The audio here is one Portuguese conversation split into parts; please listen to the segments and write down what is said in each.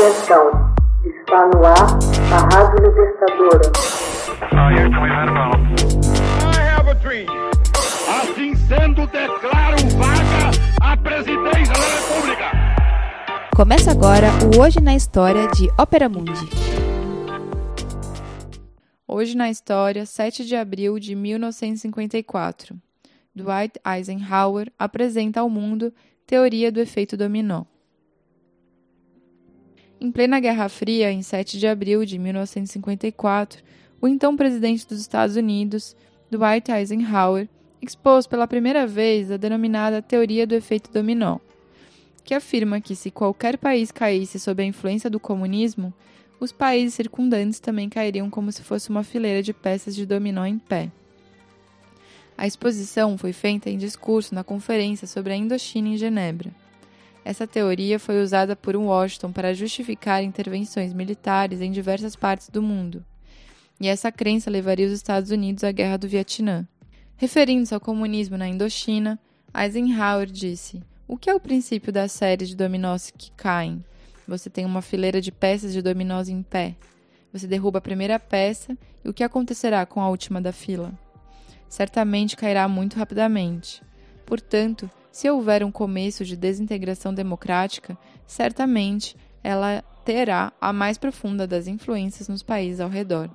Atenção, está no ar a Rádio Libertadora. Assim sendo, declaro vaga a presidência da República. Começa agora o Hoje na História de Ópera Mundi. Hoje na História, 7 de abril de 1954. Dwight Eisenhower apresenta ao mundo Teoria do Efeito Dominó. Em plena Guerra Fria, em 7 de abril de 1954, o então presidente dos Estados Unidos, Dwight Eisenhower, expôs pela primeira vez a denominada teoria do efeito dominó, que afirma que se qualquer país caísse sob a influência do comunismo, os países circundantes também cairiam como se fosse uma fileira de peças de dominó em pé. A exposição foi feita em discurso na Conferência sobre a Indochina em Genebra. Essa teoria foi usada por Washington para justificar intervenções militares em diversas partes do mundo. E essa crença levaria os Estados Unidos à Guerra do Vietnã. Referindo-se ao comunismo na Indochina, Eisenhower disse: O que é o princípio das séries de dominós que caem? Você tem uma fileira de peças de dominós em pé. Você derruba a primeira peça e o que acontecerá com a última da fila? Certamente cairá muito rapidamente. Portanto, se houver um começo de desintegração democrática, certamente ela terá a mais profunda das influências nos países ao redor.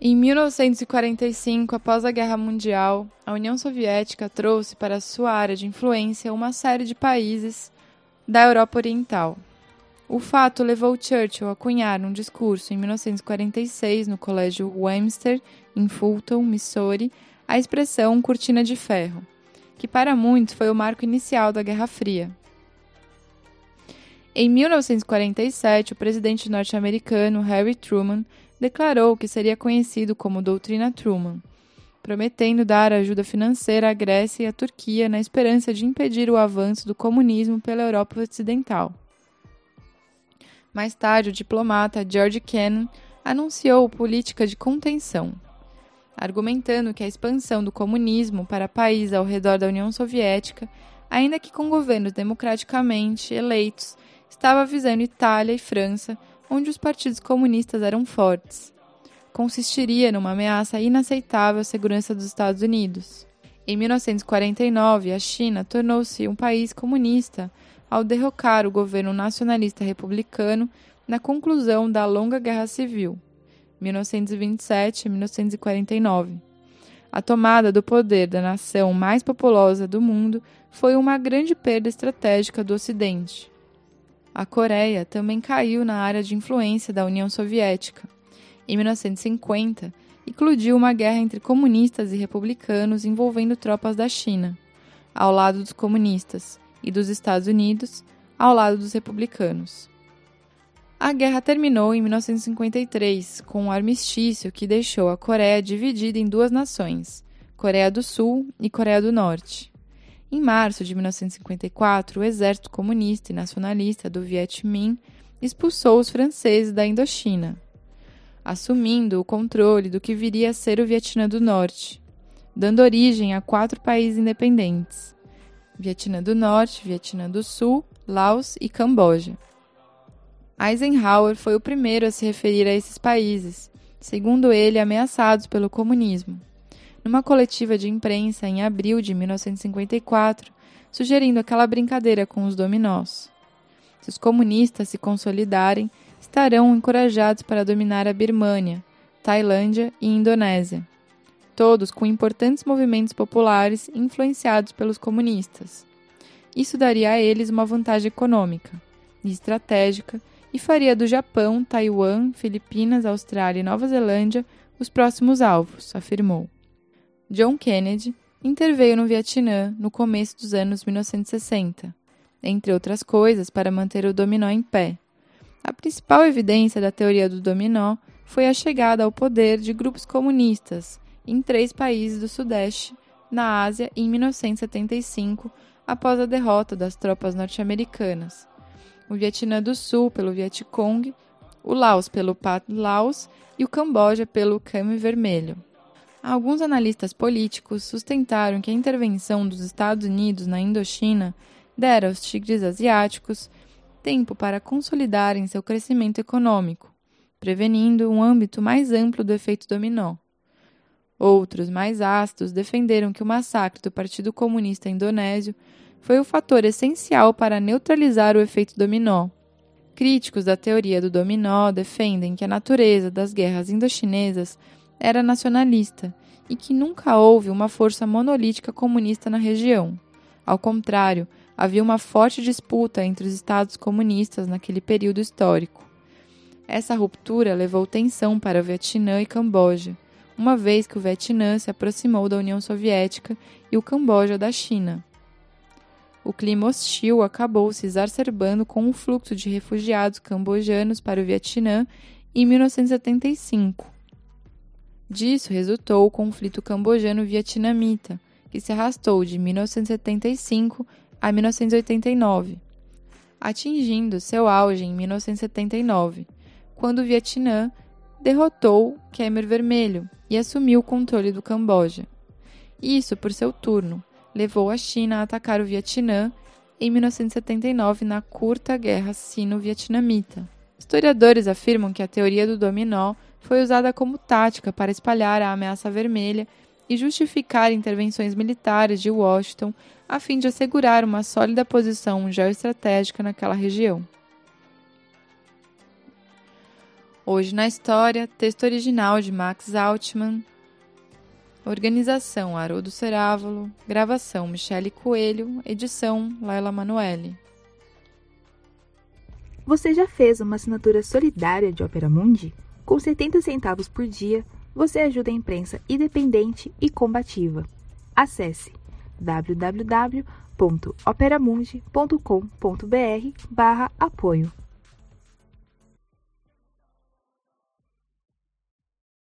Em 1945, após a Guerra Mundial, a União Soviética trouxe para sua área de influência uma série de países da Europa Oriental. O fato levou Churchill a cunhar um discurso em 1946 no Colégio Webster, em Fulton, Missouri, a expressão cortina de ferro que para muitos foi o marco inicial da Guerra Fria. Em 1947, o presidente norte-americano Harry Truman declarou que seria conhecido como Doutrina Truman, prometendo dar ajuda financeira à Grécia e à Turquia na esperança de impedir o avanço do comunismo pela Europa Ocidental. Mais tarde, o diplomata George Kennan anunciou política de contenção, argumentando que a expansão do comunismo para países ao redor da União Soviética, ainda que com governos democraticamente eleitos, estava visando Itália e França, onde os partidos comunistas eram fortes. Consistiria numa ameaça inaceitável à segurança dos Estados Unidos. Em 1949, a China tornou-se um país comunista ao derrocar o governo nacionalista republicano na conclusão da longa Guerra Civil. 1927 1949. A tomada do poder da nação mais populosa do mundo foi uma grande perda estratégica do Ocidente. A Coreia também caiu na área de influência da União Soviética. Em 1950, eclodiu uma guerra entre comunistas e republicanos envolvendo tropas da China, ao lado dos comunistas, e dos Estados Unidos, ao lado dos republicanos. A guerra terminou em 1953 com um armistício que deixou a Coreia dividida em duas nações, Coreia do Sul e Coreia do Norte. Em março de 1954, o exército comunista e nacionalista do Viet Minh expulsou os franceses da Indochina, assumindo o controle do que viria a ser o Vietnã do Norte, dando origem a quatro países independentes: Vietnã do Norte, Vietnã do Sul, Laos e Camboja. Eisenhower foi o primeiro a se referir a esses países, segundo ele, ameaçados pelo comunismo. Numa coletiva de imprensa em abril de 1954, sugerindo aquela brincadeira com os dominós. Se os comunistas se consolidarem, estarão encorajados para dominar a Birmânia, Tailândia e Indonésia, todos com importantes movimentos populares influenciados pelos comunistas. Isso daria a eles uma vantagem econômica e estratégica e faria do Japão, Taiwan, Filipinas, Austrália e Nova Zelândia os próximos alvos, afirmou. John Kennedy interveio no Vietnã no começo dos anos 1960, entre outras coisas para manter o dominó em pé. A principal evidência da teoria do dominó foi a chegada ao poder de grupos comunistas em três países do Sudeste, na Ásia, em 1975, após a derrota das tropas norte-americanas o Vietnã do Sul pelo Vietcong, o Laos pelo PAT Laos e o Camboja pelo Khmer Vermelho. Alguns analistas políticos sustentaram que a intervenção dos Estados Unidos na Indochina dera aos tigres asiáticos tempo para consolidarem seu crescimento econômico, prevenindo um âmbito mais amplo do efeito dominó. Outros, mais ácidos, defenderam que o massacre do Partido Comunista Indonésio foi o fator essencial para neutralizar o efeito dominó. Críticos da teoria do dominó defendem que a natureza das guerras indochinesas era nacionalista e que nunca houve uma força monolítica comunista na região. Ao contrário, havia uma forte disputa entre os estados comunistas naquele período histórico. Essa ruptura levou tensão para o Vietnã e Camboja, uma vez que o Vietnã se aproximou da União Soviética e o Camboja da China. O clima hostil acabou se exacerbando com o fluxo de refugiados cambojanos para o Vietnã em 1975. Disso resultou o conflito cambojano-vietnamita, que se arrastou de 1975 a 1989, atingindo seu auge em 1979, quando o Vietnã derrotou Khmer Vermelho e assumiu o controle do Camboja. Isso, por seu turno, levou a China a atacar o Vietnã em 1979 na curta Guerra Sino-Vietnamita. Historiadores afirmam que a teoria do dominó foi usada como tática para espalhar a ameaça vermelha e justificar intervenções militares de Washington a fim de assegurar uma sólida posição geoestratégica naquela região. Hoje na História, texto original de Max Altman, organização Haroldo Cerávolo, gravação Michele Coelho, edição Laila Manoeli. Você já fez uma assinatura solidária de Opera Mundi? Com 70 centavos por dia, você ajuda a imprensa independente e combativa. Acesse www.operamundi.com.br/apoio.